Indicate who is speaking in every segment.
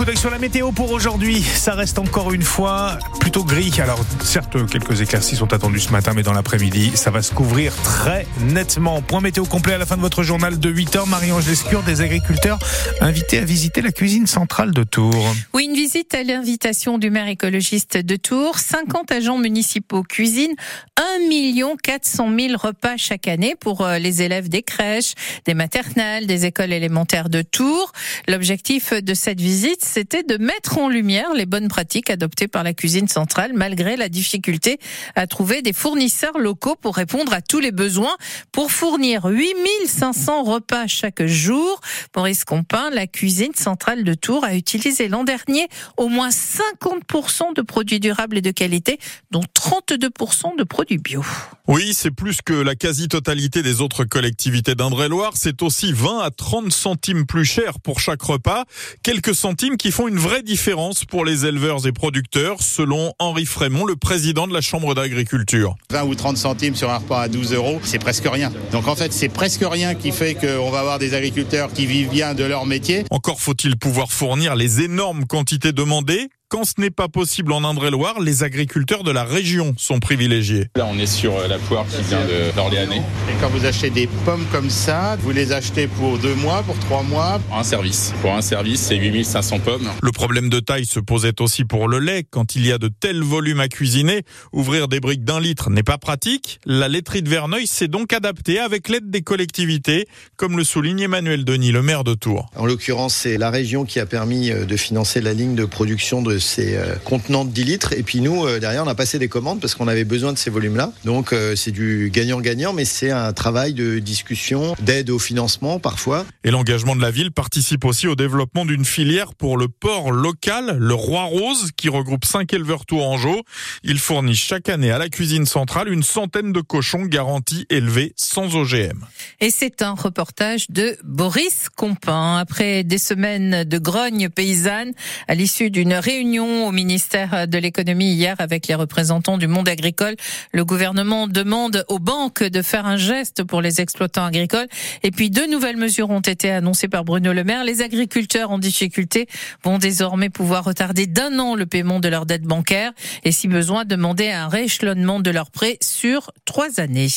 Speaker 1: coup d'œil sur la météo pour aujourd'hui. Ça reste encore une fois plutôt gris. Alors, certes, quelques éclaircies sont attendues ce matin, mais dans l'après-midi, ça va se couvrir très nettement. Point météo complet à la fin de votre journal de 8h. Marie-Ange Lescure, des agriculteurs invités à visiter la cuisine centrale de Tours.
Speaker 2: Oui, une visite à l'invitation du maire écologiste de Tours. 50 agents municipaux cuisinent 1 400 000 repas chaque année pour euh, les élèves des crèches, des maternelles, des écoles élémentaires de Tours. L'objectif de cette visite, c'était de mettre en lumière les bonnes pratiques adoptées par la cuisine centrale malgré la difficulté à trouver des fournisseurs locaux pour répondre à tous les besoins. Pour fournir 8500 repas chaque jour, Maurice Compin, la cuisine centrale de Tours a utilisé l'an dernier au moins 50% de produits durables et de qualité, dont 32% de produits bio.
Speaker 3: Oui, c'est plus que la quasi-totalité des autres collectivités d'Indre-et-Loire. C'est aussi 20 à 30 centimes plus cher pour chaque repas. Quelques centimes qui font une vraie différence pour les éleveurs et producteurs, selon Henri Frémont, le président de la Chambre d'agriculture.
Speaker 4: 20 ou 30 centimes sur un repas à 12 euros, c'est presque rien. Donc en fait, c'est presque rien qui fait qu'on va avoir des agriculteurs qui vivent bien de leur métier.
Speaker 3: Encore faut-il pouvoir fournir les énormes quantités demandées quand ce n'est pas possible en Indre-et-Loire, les agriculteurs de la région sont privilégiés.
Speaker 5: Là, on est sur euh, la poire qui vient d'Orléanais.
Speaker 4: Et quand vous achetez des pommes comme ça, vous les achetez pour deux mois, pour trois mois?
Speaker 5: Un service. Pour un service, c'est 8500 pommes.
Speaker 3: Le problème de taille se posait aussi pour le lait. Quand il y a de tels volumes à cuisiner, ouvrir des briques d'un litre n'est pas pratique. La laiterie de Verneuil s'est donc adaptée avec l'aide des collectivités, comme le souligne Emmanuel Denis, le maire de Tours.
Speaker 6: En l'occurrence, c'est la région qui a permis euh, de financer la ligne de production de ces euh, contenants de 10 litres. Et puis nous, euh, derrière, on a passé des commandes parce qu'on avait besoin de ces volumes-là. Donc euh, c'est du gagnant-gagnant, mais c'est un travail de discussion, d'aide au financement parfois.
Speaker 3: Et l'engagement de la ville participe aussi au développement d'une filière pour le porc local, le Roi Rose, qui regroupe 5 éleveurs tourangeaux. Il fournit chaque année à la cuisine centrale une centaine de cochons garantis élevés sans OGM.
Speaker 2: Et c'est un reportage de Boris Compin. Après des semaines de grogne paysanne, à l'issue d'une réunion au ministère de l'économie hier avec les représentants du monde agricole. Le gouvernement demande aux banques de faire un geste pour les exploitants agricoles. Et puis deux nouvelles mesures ont été annoncées par Bruno Le Maire. Les agriculteurs en difficulté vont désormais pouvoir retarder d'un an le paiement de leurs dettes bancaires et si besoin demander un rééchelonnement de leurs prêts sur trois années.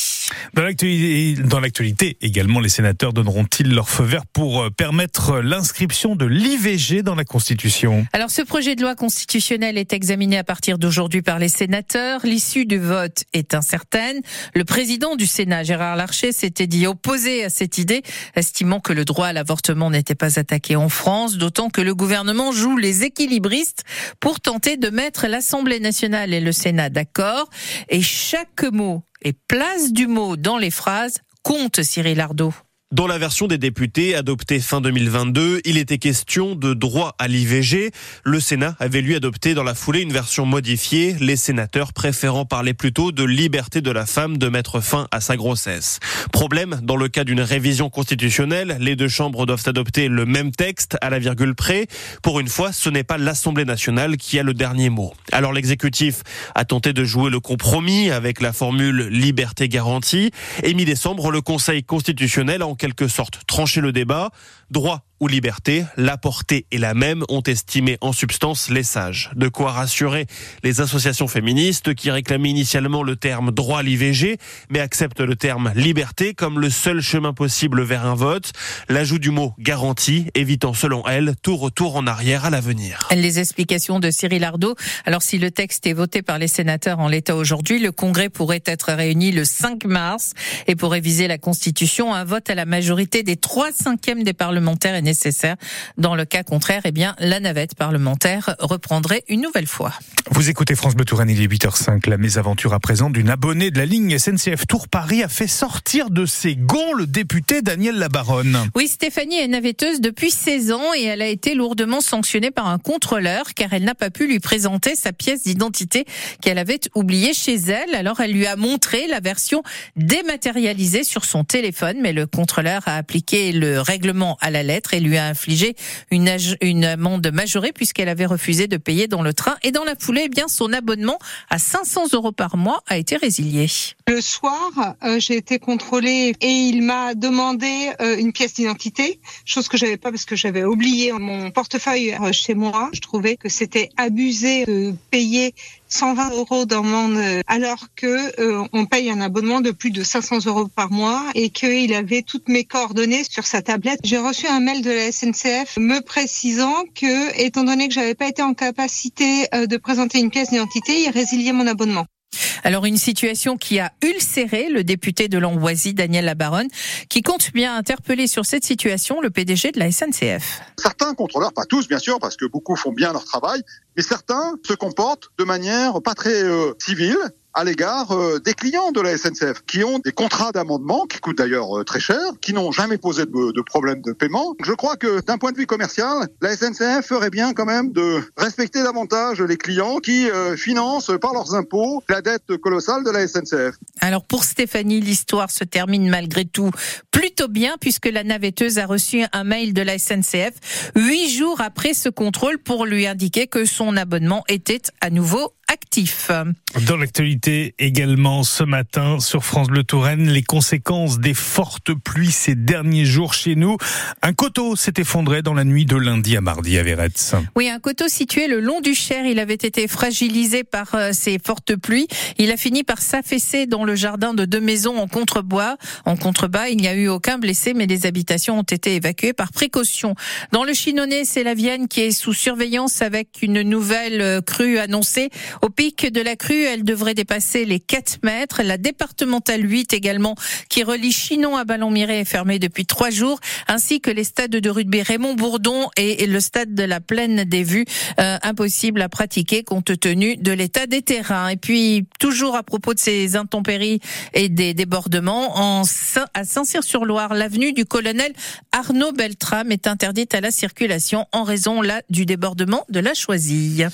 Speaker 1: Dans l'actualité également, les sénateurs donneront-ils leur feu vert pour euh, permettre l'inscription de l'IVG dans la Constitution?
Speaker 2: Alors ce projet de loi constitutionnelle est examinée à partir d'aujourd'hui par les sénateurs. L'issue du vote est incertaine. Le président du Sénat, Gérard Larcher, s'était dit opposé à cette idée, estimant que le droit à l'avortement n'était pas attaqué en France, d'autant que le gouvernement joue les équilibristes pour tenter de mettre l'Assemblée nationale et le Sénat d'accord. Et chaque mot et place du mot dans les phrases compte, Cyril Ardo.
Speaker 7: Dans la version des députés adoptée fin 2022, il était question de droit à l'IVG. Le Sénat avait lui adopté dans la foulée une version modifiée, les sénateurs préférant parler plutôt de liberté de la femme de mettre fin à sa grossesse. Problème, dans le cas d'une révision constitutionnelle, les deux chambres doivent adopter le même texte à la virgule près. Pour une fois, ce n'est pas l'Assemblée nationale qui a le dernier mot. Alors l'exécutif a tenté de jouer le compromis avec la formule liberté garantie et mi-décembre, le Conseil constitutionnel a quelque sorte tranché le débat. Droit ou liberté, la portée est la même, ont estimé en substance les sages. De quoi rassurer les associations féministes qui réclamaient initialement le terme droit à l'IVG, mais acceptent le terme liberté comme le seul chemin possible vers un vote. L'ajout du mot garantie, évitant selon elles tout retour en arrière à l'avenir.
Speaker 2: Les explications de Cyril Ardo. Alors si le texte est voté par les sénateurs en l'état aujourd'hui, le Congrès pourrait être réuni le 5 mars. Et pour réviser la Constitution, un vote à la majorité des trois cinquièmes des parlementaires est nécessaire. Dans le cas contraire, eh bien, la navette parlementaire reprendrait une nouvelle fois.
Speaker 1: Vous écoutez France Bleu Touraine, il est 8h05. La mésaventure à présent d'une abonnée de la ligne SNCF Tour Paris a fait sortir de ses gonds le député Daniel Labaronne.
Speaker 2: Oui, Stéphanie est navetteuse depuis 16 ans et elle a été lourdement sanctionnée par un contrôleur car elle n'a pas pu lui présenter sa pièce d'identité qu'elle avait oubliée chez elle. Alors elle lui a montré la version dématérialisée sur son téléphone, mais le contrôleur a appliqué le règlement à la lettre et lui a infligé une, amende majorée puisqu'elle avait refusé de payer dans le train. Et dans la foulée, eh bien, son abonnement à 500 euros par mois a été résilié.
Speaker 8: Le soir, euh, j'ai été contrôlée et il m'a demandé euh, une pièce d'identité, chose que j'avais pas parce que j'avais oublié mon portefeuille euh, chez moi. Je trouvais que c'était abusé de payer 120 euros d'amende alors que euh, on paye un abonnement de plus de 500 euros par mois et qu'il avait toutes mes coordonnées sur sa tablette. J'ai reçu un mail de la SNCF me précisant que, étant donné que j'avais pas été en capacité euh, de présenter une pièce d'identité, il résiliait mon abonnement.
Speaker 2: Alors une situation qui a ulcéré le député de l'Amboisie, Daniel Labaronne, qui compte bien interpeller sur cette situation le PDG de la SNCF.
Speaker 9: Certains contrôleurs, pas tous bien sûr, parce que beaucoup font bien leur travail, mais certains se comportent de manière pas très euh, civile à l'égard euh, des clients de la SNCF qui ont des contrats d'amendement qui coûtent d'ailleurs euh, très cher, qui n'ont jamais posé de, problème de paiement. Je crois que d'un point de vue commercial, la SNCF ferait bien quand même de respecter davantage les clients qui euh, financent par leurs impôts la dette colossale de la SNCF.
Speaker 2: Alors pour Stéphanie, l'histoire se termine malgré tout plutôt bien puisque la navetteuse a reçu un mail de la SNCF huit jours après ce contrôle pour lui indiquer que son abonnement était à nouveau actif.
Speaker 1: Dans l'actualité également ce matin sur France Bleu Touraine, les conséquences des fortes pluies ces derniers jours chez nous. Un coteau s'est effondré dans la nuit de lundi à mardi à Véretz.
Speaker 2: Oui, un coteau situé le long du Cher, il avait été fragilisé par euh, ces fortes pluies. Il a fini par s'affaisser dans le jardin de deux maisons en contrebois. En contrebas, il n'y a eu aucun blessé, mais les habitations ont été évacuées par précaution. Dans le Chinonais, c'est la Vienne qui est sous surveillance avec une nouvelle euh, crue annoncée. Au pic de la crue, elle devrait dépasser les 4 mètres. La départementale 8 également, qui relie Chinon à Ballon-Miré, est fermée depuis trois jours, ainsi que les stades de rugby Raymond Bourdon et le stade de la Plaine des Vues, euh, impossible à pratiquer compte tenu de l'état des terrains. Et puis, toujours à propos de ces intempéries et des débordements, en, à Saint-Cyr-sur-Loire, l'avenue du colonel Arnaud Beltrame est interdite à la circulation en raison là du débordement de la Choisille.